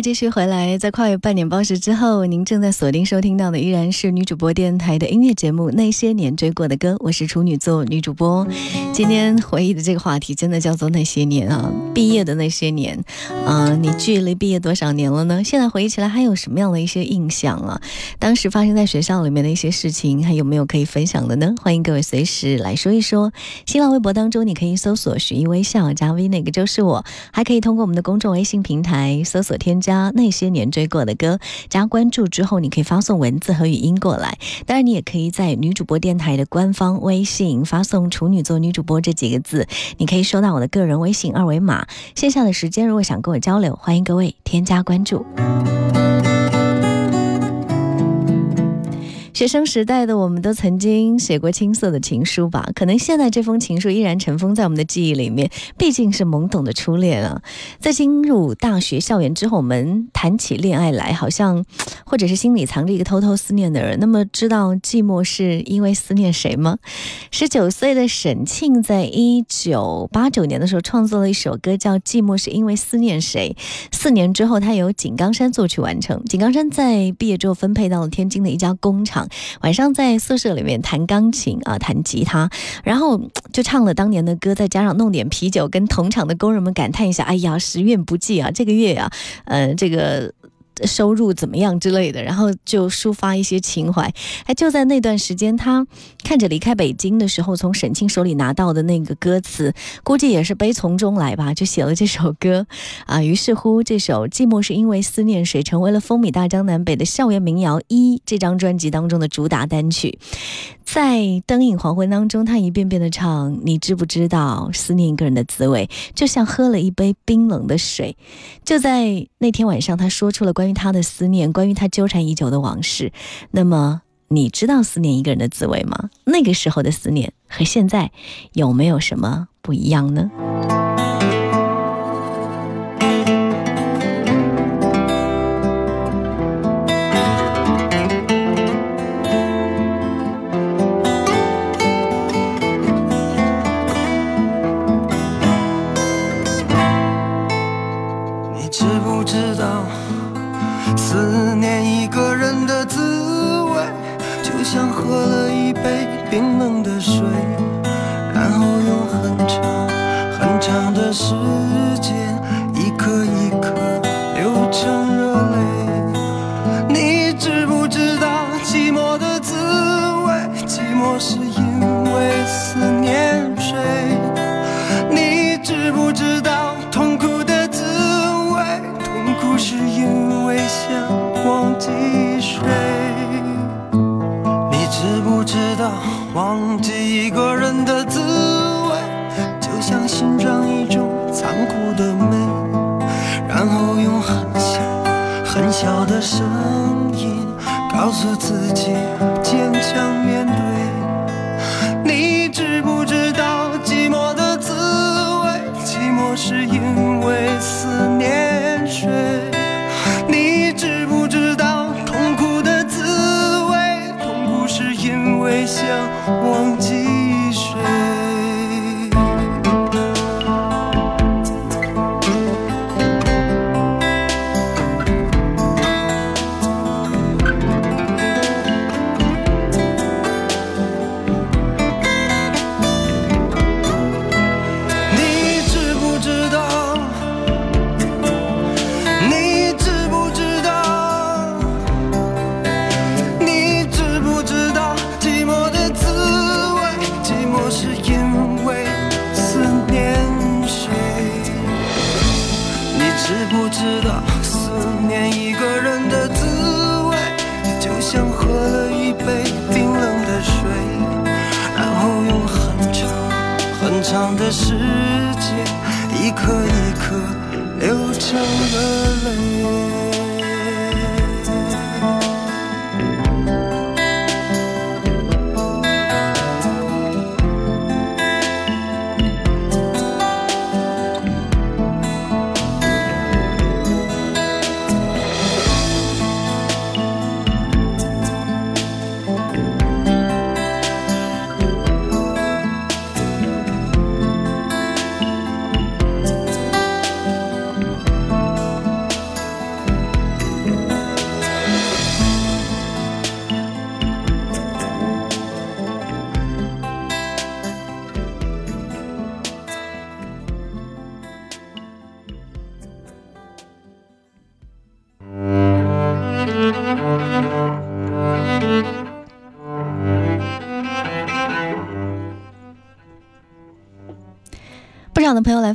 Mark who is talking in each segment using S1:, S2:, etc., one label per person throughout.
S1: 继续回来，在跨越半年报时之后，您正在锁定收听到的依然是女主播电台的音乐节目《那些年追过的歌》，我是处女座女主播。今天回忆的这个话题真的叫做那些年啊，毕业的那些年，嗯、你距离毕业多少年了呢？现在回忆起来还有什么样的一些印象啊？当时发生在学校里面的一些事情，还有没有可以分享的呢？欢迎各位随时来说一说。新浪微博当中，你可以搜索“许一微笑”加 V，那个就是我，还可以通过我们的公众微信平台搜索添加那些年追过的歌，加关注之后，你可以发送文字和语音过来。当然，你也可以在女主播电台的官方微信发送“处女座女主播播”这几个字，你可以收到我的个人微信二维码。线下的时间，如果想跟我交流，欢迎各位添加关注。学生时代的我们都曾经写过青涩的情书吧？可能现在这封情书依然尘封在我们的记忆里面，毕竟是懵懂的初恋啊。在进入大学校园之后，我们谈起恋爱来，好像或者是心里藏着一个偷偷思念的人。那么，知道寂寞是因为思念谁吗？十九岁的沈庆在一九八九年的时候创作了一首歌，叫《寂寞是因为思念谁》。四年之后，他由井冈山作曲完成。井冈山在毕业之后分配到了天津的一家工厂，晚上在宿舍里面弹钢琴啊，弹吉他，然后就唱了当年的歌，再加上弄点啤酒，跟同场的工人们感叹一下：“哎呀，时运不济啊，这个月啊，呃，这个。”收入怎么样之类的，然后就抒发一些情怀。哎，就在那段时间，他看着离开北京的时候，从沈庆手里拿到的那个歌词，估计也是悲从中来吧，就写了这首歌啊。于是乎，这首《寂寞是因为思念谁》成为了风靡大江南北的校园民谣一这张专辑当中的主打单曲。在《灯影黄昏》当中，他一遍遍的唱：“你知不知道，思念一个人的滋味，就像喝了一杯冰冷的水。”就在那天晚上，他说出了关于他的思念，关于他纠缠已久的往事。那么，你知道思念一个人的滋味吗？那个时候的思念和现在有没有什么不一样呢？
S2: 知道思念一个人的滋味，就像喝了一杯冰冷的水，然后用很长很长的时间，一颗一颗流成了泪。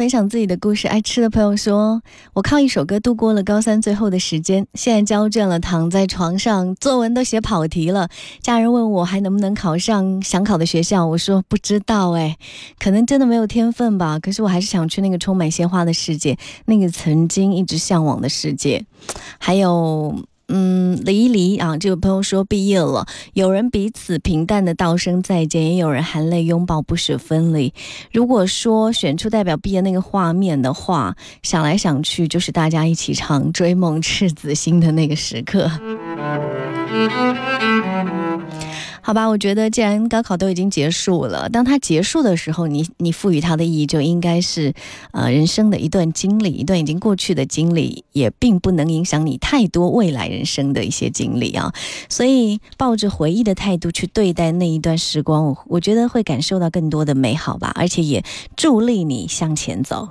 S1: 分享自己的故事。爱吃的朋友说：“我靠一首歌度过了高三最后的时间，现在交卷了，躺在床上，作文都写跑题了。家人问我还能不能考上想考的学校，我说不知道，哎，可能真的没有天分吧。可是我还是想去那个充满鲜花的世界，那个曾经一直向往的世界。还有。”嗯，离离啊，这位朋友说毕业了，有人彼此平淡的道声再见，也有人含泪拥抱，不舍分离。如果说选出代表毕业那个画面的话，想来想去，就是大家一起唱《追梦赤子心》的那个时刻。好吧，我觉得既然高考都已经结束了，当它结束的时候，你你赋予它的意义就应该是，呃，人生的一段经历，一段已经过去的经历，也并不能影响你太多未来人生的一些经历啊。所以，抱着回忆的态度去对待那一段时光，我我觉得会感受到更多的美好吧，而且也助力你向前走。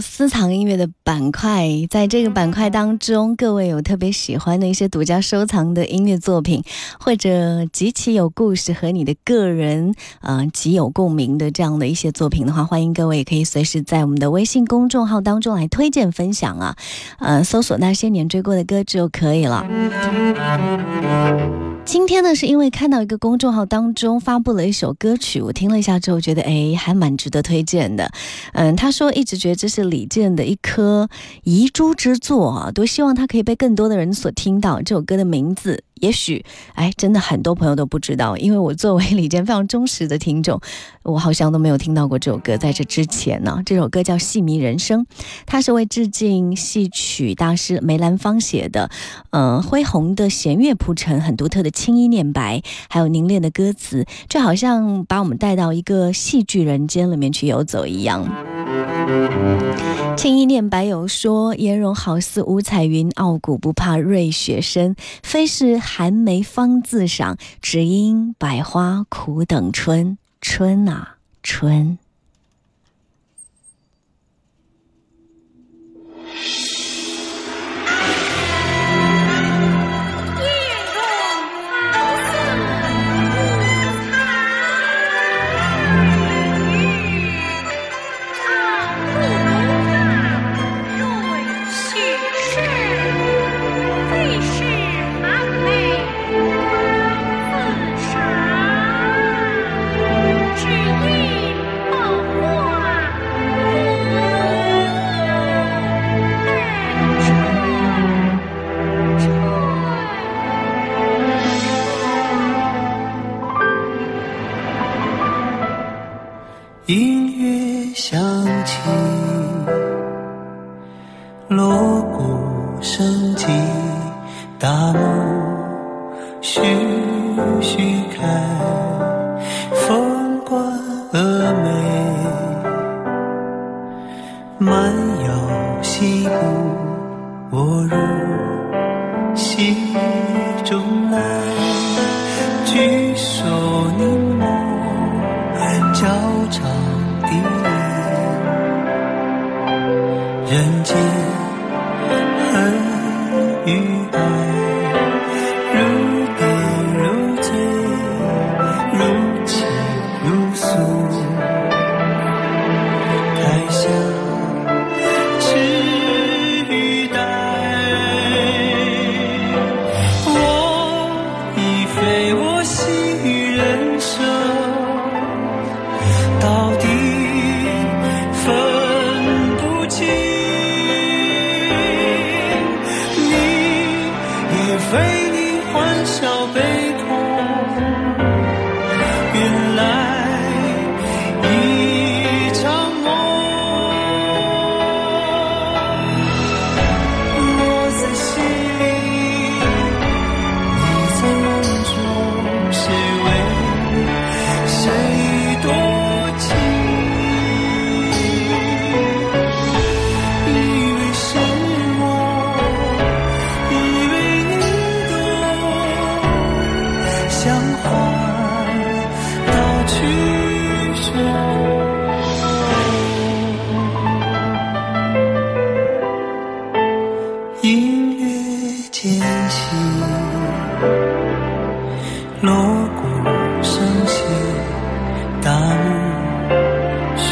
S1: 私藏音乐的板块，在这个板块当中，各位有特别喜欢的一些独家收藏的音乐作品，或者极其有故事和你的个人呃极有共鸣的这样的一些作品的话，欢迎各位也可以随时在我们的微信公众号当中来推荐分享啊，呃，搜索那些年追过的歌就可以了。今天呢，是因为看到一个公众号当中发布了一首歌曲，我听了一下之后觉得，哎，还蛮值得推荐的。嗯，他说一直觉得这是李健的一颗遗珠之作啊，多希望他可以被更多的人所听到。这首歌的名字。也许，哎，真的很多朋友都不知道，因为我作为李健非常忠实的听众，我好像都没有听到过这首歌。在这之前呢，这首歌叫《戏迷人生》，它是为致敬戏曲大师梅兰芳写的。嗯，恢宏的弦乐铺陈，很独特的轻音念白，还有凝练的歌词，就好像把我们带到一个戏剧人间里面去游走一样。青衣念白有说：“颜容好似五彩云，傲骨不怕瑞雪深，非是。”寒梅方自赏，只因百花苦等春。春啊，春。
S2: 升起大幕徐徐开。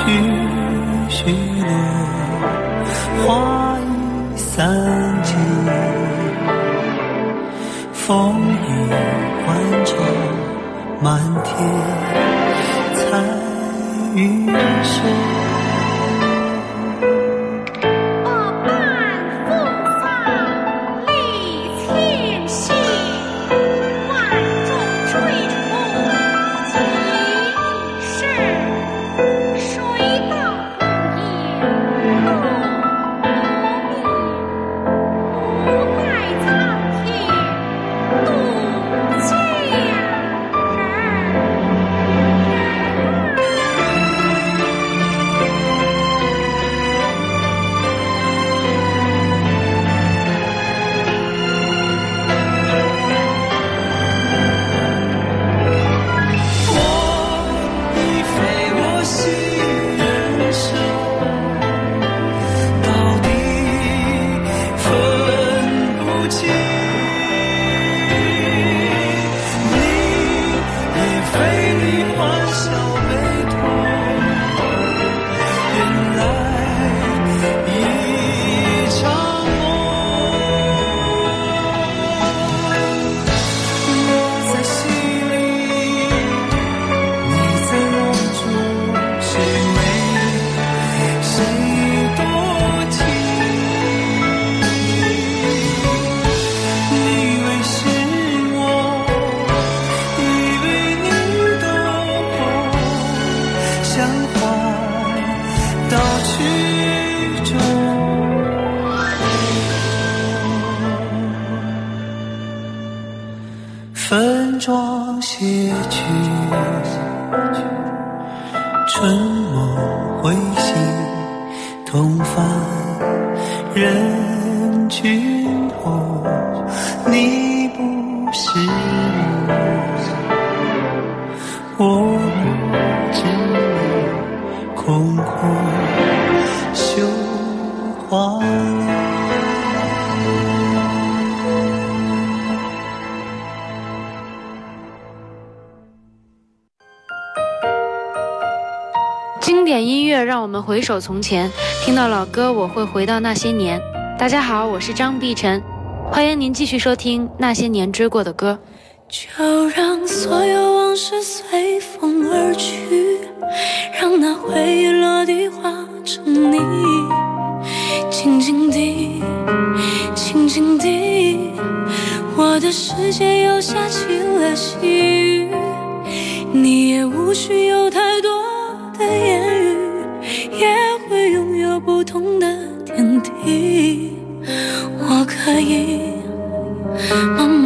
S2: 絮絮落，花已散尽，风雨欢唱满天，彩云深。装写去，春梦回醒，同返人群后，你不是我，我不知你空空。
S3: 我们回首从前，听到老歌我会回到那些年。大家好，我是张碧晨，欢迎您继续收听那些年追过的歌。
S4: 就让所有往事随风而去，让那回忆落地化成泥，静静地，静静地，我的世界又下起了细雨，你也无需有太多我可以慢慢。